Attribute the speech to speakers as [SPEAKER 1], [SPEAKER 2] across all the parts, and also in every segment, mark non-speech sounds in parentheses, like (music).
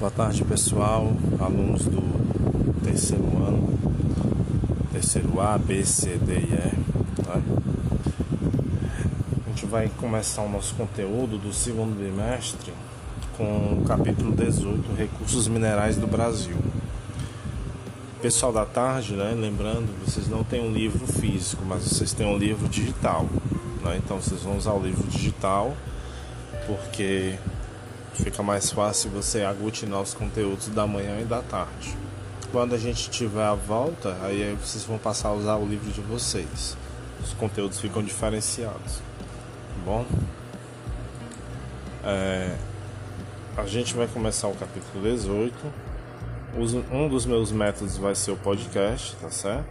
[SPEAKER 1] Boa tarde pessoal, alunos do terceiro ano, terceiro A, B, C, D e E. Tá? A gente vai começar o nosso conteúdo do segundo bimestre com o capítulo 18, Recursos Minerais do Brasil. Pessoal da tarde, né? Lembrando, vocês não têm um livro físico, mas vocês têm um livro digital. Né? Então vocês vão usar o livro digital porque fica mais fácil você aglutinar os conteúdos da manhã e da tarde. Quando a gente tiver a volta, aí vocês vão passar a usar o livro de vocês. Os conteúdos ficam diferenciados. Tá bom? É, a gente vai começar o capítulo 18. Um dos meus métodos vai ser o podcast, tá certo?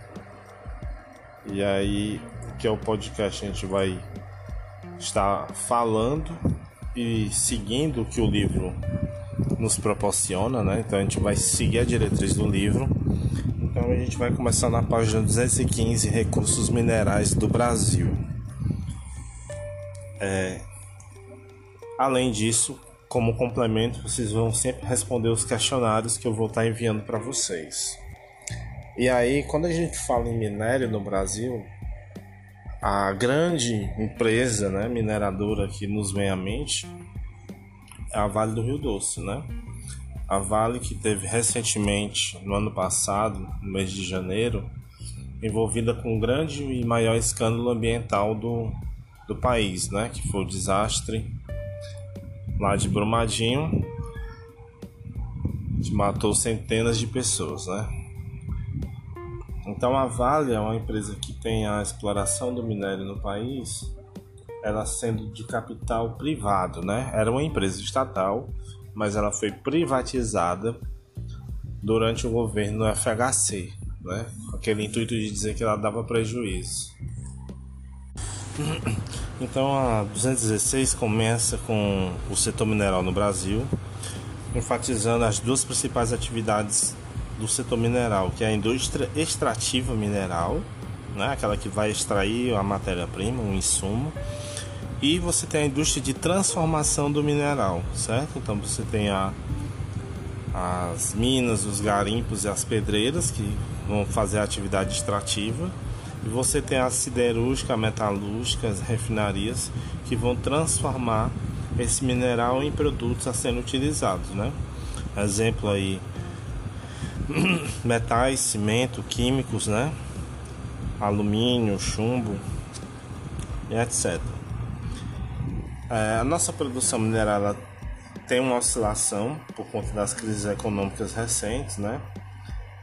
[SPEAKER 1] E aí, que é o podcast, a gente vai estar falando e seguindo o que o livro nos proporciona, né? Então a gente vai seguir a diretriz do livro. Então a gente vai começar na página 215, Recursos Minerais do Brasil. É... Além disso, como complemento, vocês vão sempre responder os questionários que eu vou estar enviando para vocês. E aí, quando a gente fala em minério no Brasil, a grande empresa né, mineradora que nos vem à mente é a Vale do Rio Doce, né? A Vale que teve recentemente, no ano passado, no mês de janeiro, envolvida com um grande e maior escândalo ambiental do, do país, né? Que foi o desastre lá de Brumadinho, que matou centenas de pessoas, né? Então a Vale é uma empresa que tem a exploração do minério no país, ela sendo de capital privado, né? Era uma empresa estatal, mas ela foi privatizada durante o governo FHC, né? Aquele intuito de dizer que ela dava prejuízo. Então a 216 começa com o setor mineral no Brasil, enfatizando as duas principais atividades do setor mineral, que é a indústria extrativa mineral, né? aquela que vai extrair a matéria-prima, um insumo, e você tem a indústria de transformação do mineral, certo? Então você tem a, as minas, os garimpos e as pedreiras que vão fazer a atividade extrativa, e você tem a siderúrgica, a metalúrgica, as refinarias que vão transformar esse mineral em produtos a serem utilizados, né? Exemplo aí (coughs) metais, cimento, químicos, né? Alumínio, chumbo e etc. É, a nossa produção mineral tem uma oscilação por conta das crises econômicas recentes, né?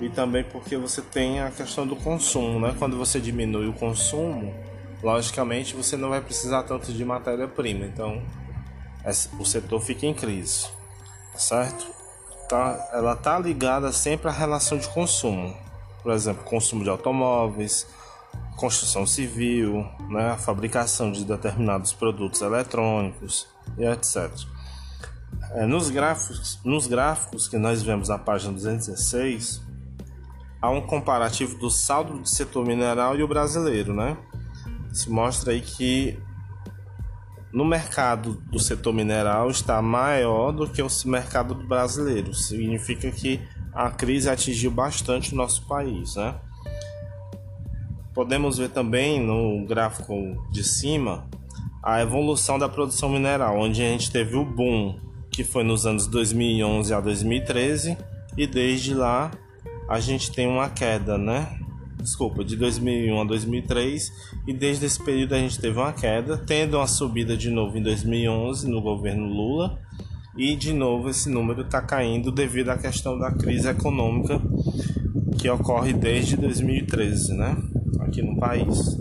[SPEAKER 1] E também porque você tem a questão do consumo, né? Quando você diminui o consumo, logicamente você não vai precisar tanto de matéria-prima, então o setor fica em crise, certo? Tá, ela tá ligada sempre à relação de consumo. Por exemplo, consumo de automóveis, construção civil, né, fabricação de determinados produtos eletrônicos e etc. É, nos, gráficos, nos gráficos que nós vemos na página 216, há um comparativo do saldo do setor mineral e o brasileiro, né? Se mostra aí que no mercado do setor mineral está maior do que o mercado brasileiro. Significa que a crise atingiu bastante o nosso país, né? Podemos ver também no gráfico de cima a evolução da produção mineral, onde a gente teve o boom que foi nos anos 2011 a 2013 e desde lá a gente tem uma queda, né? Desculpa, de 2001 a 2003 e desde esse período a gente teve uma queda, tendo uma subida de novo em 2011 no governo Lula e de novo esse número está caindo devido à questão da crise econômica que ocorre desde 2013, né, aqui no país.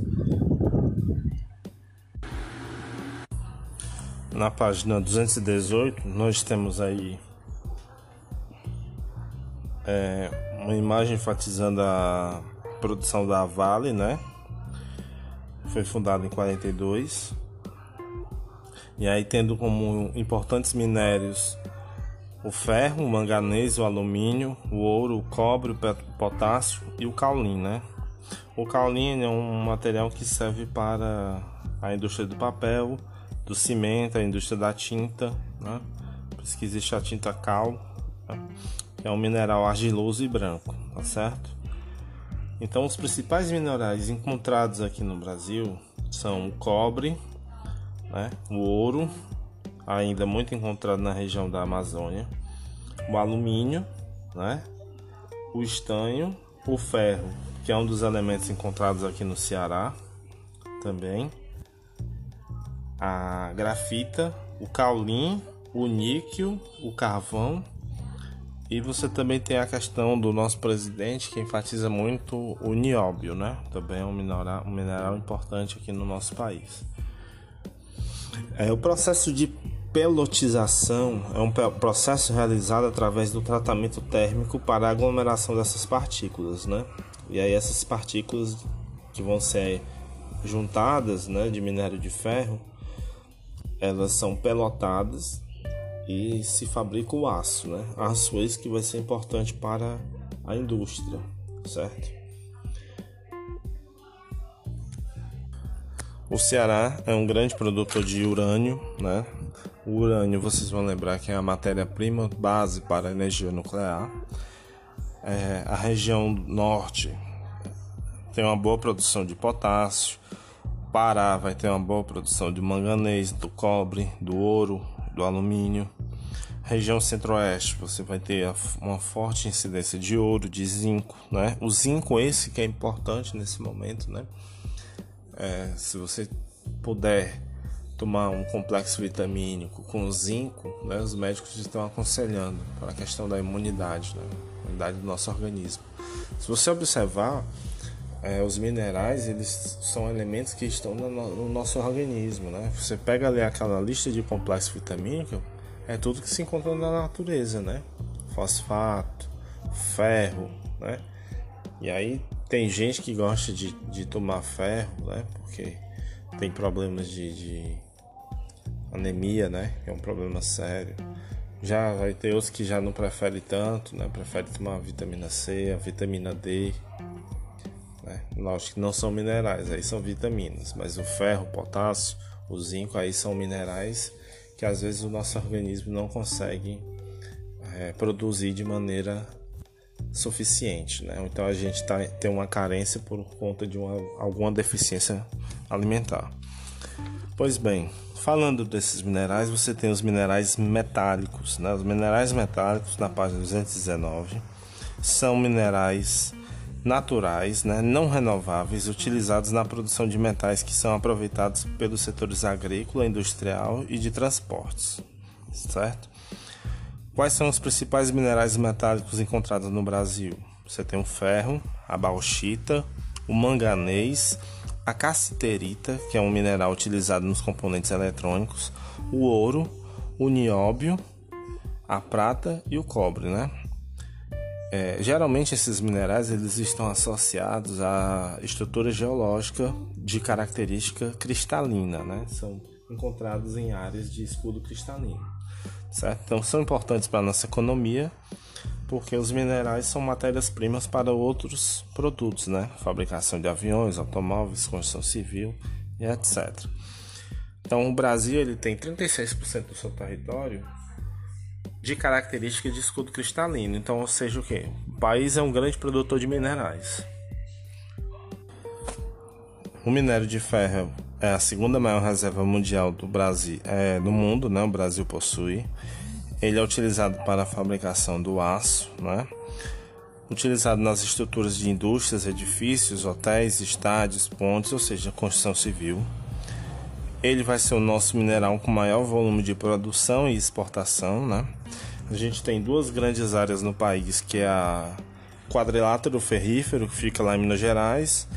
[SPEAKER 1] Na página 218 nós temos aí é, uma imagem enfatizando a produção da Vale, né? Foi fundado em 42. E aí tendo como importantes minérios o ferro, o manganês, o alumínio, o ouro, o cobre, o potássio e o caulin, né? O caulin é um material que serve para a indústria do papel, do cimento, a indústria da tinta, né? Por isso que existe a tinta cal, né? que é um mineral argiloso e branco, tá certo? Então, os principais minerais encontrados aqui no Brasil são o cobre, né? o ouro, ainda muito encontrado na região da Amazônia, o alumínio, né? o estanho, o ferro, que é um dos elementos encontrados aqui no Ceará também, a grafita, o caulim, o níquel, o carvão e você também tem a questão do nosso presidente que enfatiza muito o nióbio, né? Também é um mineral, um mineral importante aqui no nosso país. É, o processo de pelotização é um processo realizado através do tratamento térmico para a aglomeração dessas partículas, né? E aí essas partículas que vão ser juntadas, né, de minério de ferro, elas são pelotadas e se fabrica o aço, né? Aço esse que vai ser importante para a indústria, certo? O Ceará é um grande produtor de urânio, né? O urânio, vocês vão lembrar que é a matéria-prima base para a energia nuclear. É, a região norte tem uma boa produção de potássio. Pará vai ter uma boa produção de manganês, do cobre, do ouro, do alumínio. Região centro-oeste, você vai ter uma forte incidência de ouro, de zinco, né? O zinco esse que é importante nesse momento, né? É, se você puder tomar um complexo vitamínico com zinco, né? Os médicos estão aconselhando para a questão da imunidade, né? imunidade do nosso organismo. Se você observar, é, os minerais eles são elementos que estão no, no, nosso organismo, né? Você pega ali aquela lista de complexo vitamínico é tudo que se encontra na natureza, né? Fosfato, ferro, né? E aí tem gente que gosta de, de tomar ferro, né? Porque tem problemas de, de anemia, né? É um problema sério. Já vai ter outros que já não preferem tanto, né? Prefere tomar a vitamina C, a vitamina D. Né? Lógico que não são minerais, aí são vitaminas. Mas o ferro, o potássio, o zinco aí são minerais que às vezes o nosso organismo não consegue é, produzir de maneira suficiente, né? Então a gente tá, tem uma carência por conta de uma, alguma deficiência alimentar. Pois bem, falando desses minerais, você tem os minerais metálicos, né? Os minerais metálicos na página 219 são minerais naturais, né, não renováveis, utilizados na produção de metais que são aproveitados pelos setores agrícola, industrial e de transportes, certo? Quais são os principais minerais metálicos encontrados no Brasil? Você tem o ferro, a bauxita, o manganês, a cassiterita, que é um mineral utilizado nos componentes eletrônicos, o ouro, o nióbio, a prata e o cobre, né? É, geralmente esses minerais eles estão associados à estrutura geológica de característica cristalina, né? São encontrados em áreas de escudo cristalino, certo? Então são importantes para a nossa economia porque os minerais são matérias-primas para outros produtos, né? Fabricação de aviões, automóveis, construção civil e etc. Então o Brasil ele tem 36% do seu território de características de escudo cristalino. Então, ou seja, o que? O país é um grande produtor de minerais. O minério de ferro é a segunda maior reserva mundial do Brasil, é, do mundo, né? O Brasil possui. Ele é utilizado para a fabricação do aço, né? Utilizado nas estruturas de indústrias, edifícios, hotéis, estádios, pontes, ou seja, construção civil. Ele vai ser o nosso mineral com maior volume de produção e exportação, né? A gente tem duas grandes áreas no país, que é a quadrilátero ferrífero, que fica lá em Minas Gerais,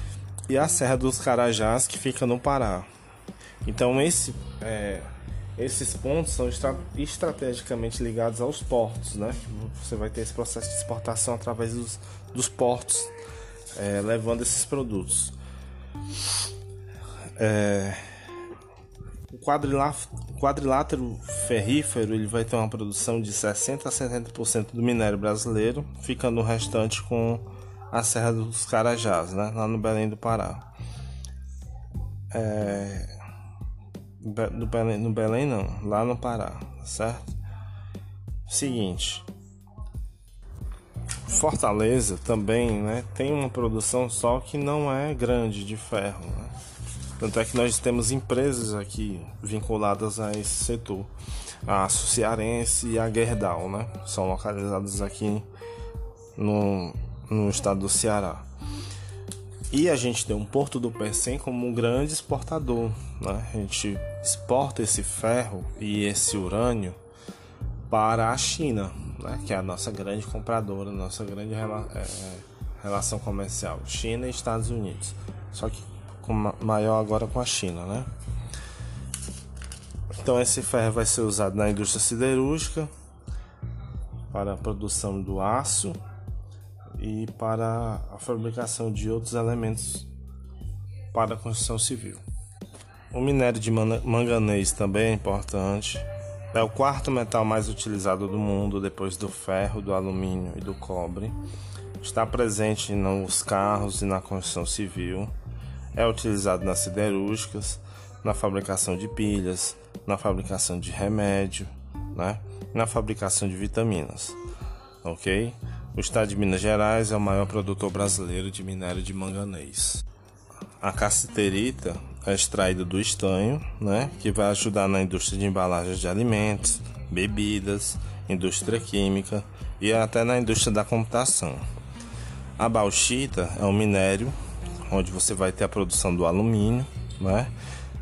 [SPEAKER 1] e a Serra dos Carajás, que fica no Pará. Então esse, é, esses pontos são estra estrategicamente ligados aos portos, né? Você vai ter esse processo de exportação através dos, dos portos, é, levando esses produtos. É, o quadrilátero ferrífero ele vai ter uma produção de 60 a 70% do minério brasileiro, ficando o restante com a Serra dos Carajás, né? lá no Belém do Pará. É... No, Belém, no Belém não, lá no Pará, certo? Seguinte, Fortaleza também né, tem uma produção só que não é grande de ferro. Né? Tanto é que nós temos empresas aqui vinculadas a esse setor. A Aço Cearense e a Gerdau, né? São localizadas aqui no, no estado do Ceará. E a gente tem um Porto do Pecém como um grande exportador. Né? A gente exporta esse ferro e esse urânio para a China, né? que é a nossa grande compradora, nossa grande rela é, relação comercial. China e Estados Unidos. Só que maior agora com a China, né? Então esse ferro vai ser usado na indústria siderúrgica para a produção do aço e para a fabricação de outros elementos para a construção civil. O minério de manganês também é importante. É o quarto metal mais utilizado do mundo depois do ferro, do alumínio e do cobre. Está presente nos carros e na construção civil. É utilizado nas siderúrgicas, na fabricação de pilhas, na fabricação de remédio, né? na fabricação de vitaminas. Ok? O estado de Minas Gerais é o maior produtor brasileiro de minério de manganês. A cassiterita é extraída do estanho, né, que vai ajudar na indústria de embalagens de alimentos, bebidas, indústria química e até na indústria da computação. A bauxita é um minério onde você vai ter a produção do alumínio, né,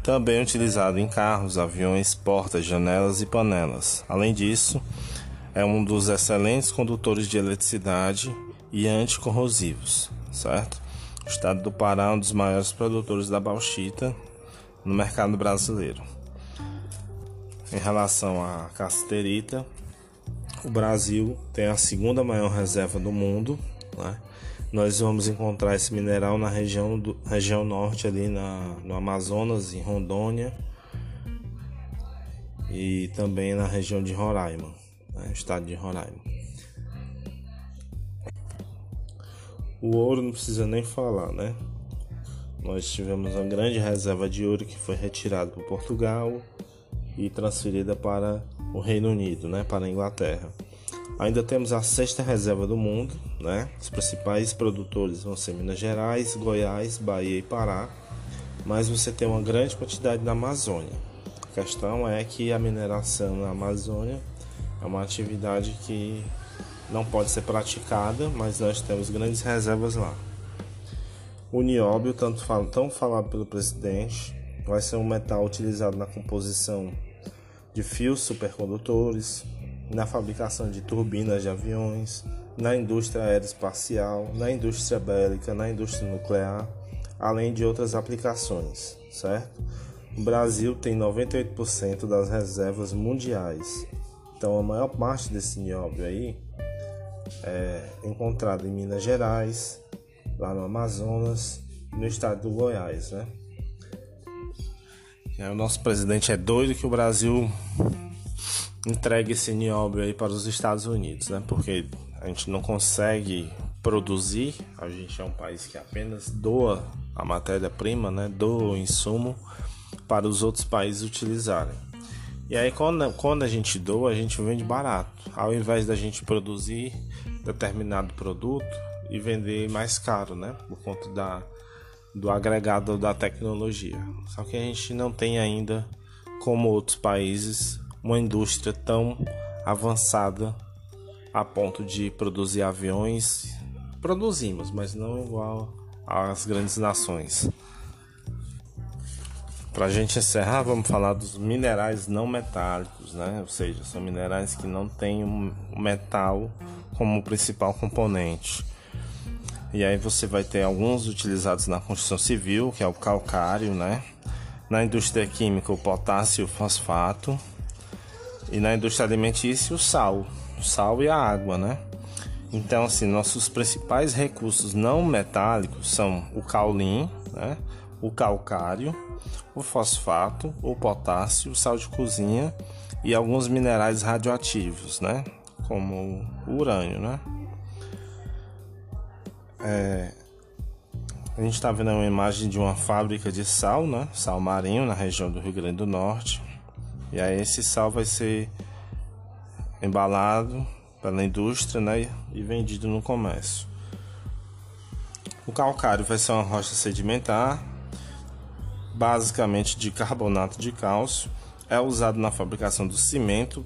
[SPEAKER 1] também utilizado em carros, aviões, portas, janelas e panelas. Além disso, é um dos excelentes condutores de eletricidade e anticorrosivos, certo? O estado do Pará é um dos maiores produtores da bauxita no mercado brasileiro. Em relação à casterita, o Brasil tem a segunda maior reserva do mundo. Né? Nós vamos encontrar esse mineral na região, do, região norte, ali na, no Amazonas, em Rondônia, e também na região de Roraima né, estado de Roraima. O ouro não precisa nem falar, né? Nós tivemos uma grande reserva de ouro que foi retirada por Portugal e transferida para o Reino Unido, né, para a Inglaterra. Ainda temos a sexta reserva do mundo, né? Os principais produtores vão ser Minas Gerais, Goiás, Bahia e Pará, mas você tem uma grande quantidade na Amazônia. A questão é que a mineração na Amazônia é uma atividade que não pode ser praticada, mas nós temos grandes reservas lá. O nióbio, tanto tão falado pelo presidente, vai ser um metal utilizado na composição de fios supercondutores, na fabricação de turbinas de aviões, na indústria aeroespacial, na indústria bélica, na indústria nuclear, além de outras aplicações, certo? O Brasil tem 98% das reservas mundiais então a maior parte desse nióbio aí é encontrado em Minas Gerais, lá no Amazonas no estado do Goiás, né? E o nosso presidente é doido que o Brasil entregue esse nióbio aí para os Estados Unidos, né? Porque a gente não consegue produzir, a gente é um país que apenas doa a matéria-prima, né? Doa o insumo para os outros países utilizarem. E aí quando, quando a gente doa, a gente vende barato. Ao invés da gente produzir determinado produto e vender mais caro, né? Por conta da, do agregado da tecnologia. Só que a gente não tem ainda, como outros países, uma indústria tão avançada a ponto de produzir aviões. Produzimos, mas não igual às grandes nações. Para a gente encerrar, vamos falar dos minerais não metálicos, né? Ou seja, são minerais que não têm o metal como principal componente. E aí você vai ter alguns utilizados na construção civil, que é o calcário, né? Na indústria química, o potássio e o fosfato. E na indústria alimentícia, o sal. O sal e a água, né? Então, assim, nossos principais recursos não metálicos são o caulim, né? o calcário, o fosfato, o potássio, o sal de cozinha e alguns minerais radioativos, né? Como o urânio, né? É, a gente está vendo uma imagem de uma fábrica de sal, né? Sal marinho na região do Rio Grande do Norte. E aí esse sal vai ser embalado pela indústria né, e vendido no comércio. O calcário vai ser uma rocha sedimentar, basicamente de carbonato de cálcio, é usado na fabricação do cimento,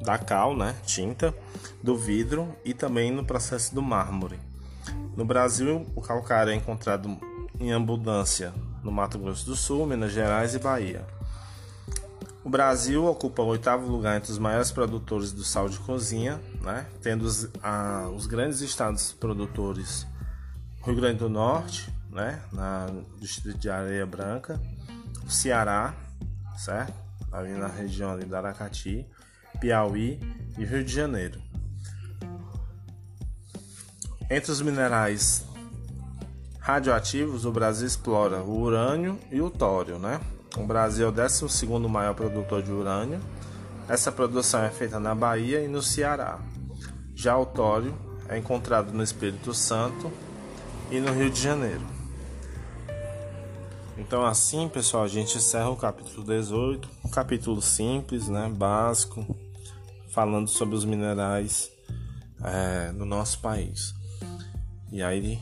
[SPEAKER 1] da cal, né, tinta, do vidro e também no processo do mármore. No Brasil, o calcário é encontrado em abundância no Mato Grosso do Sul, Minas Gerais e Bahia. O Brasil ocupa o oitavo lugar entre os maiores produtores do sal de cozinha, né? tendo os, a, os grandes estados produtores Rio Grande do Norte, né? na distrito de Areia Branca, o Ceará, certo? ali na região ali da Aracati, Piauí e Rio de Janeiro. Entre os minerais radioativos, o Brasil explora o urânio e o tório, né? O Brasil é o 12 maior produtor de urânio. Essa produção é feita na Bahia e no Ceará. Já o tório é encontrado no Espírito Santo e no Rio de Janeiro. Então assim, pessoal, a gente encerra o capítulo 18, um capítulo simples, né, básico, falando sobre os minerais é, no nosso país. E aí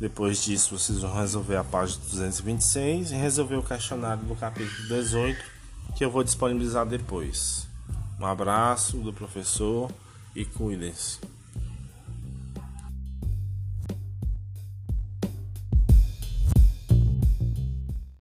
[SPEAKER 1] depois disso, vocês vão resolver a página 226 e resolver o questionário do capítulo 18, que eu vou disponibilizar depois. Um abraço do professor e cuidem-se.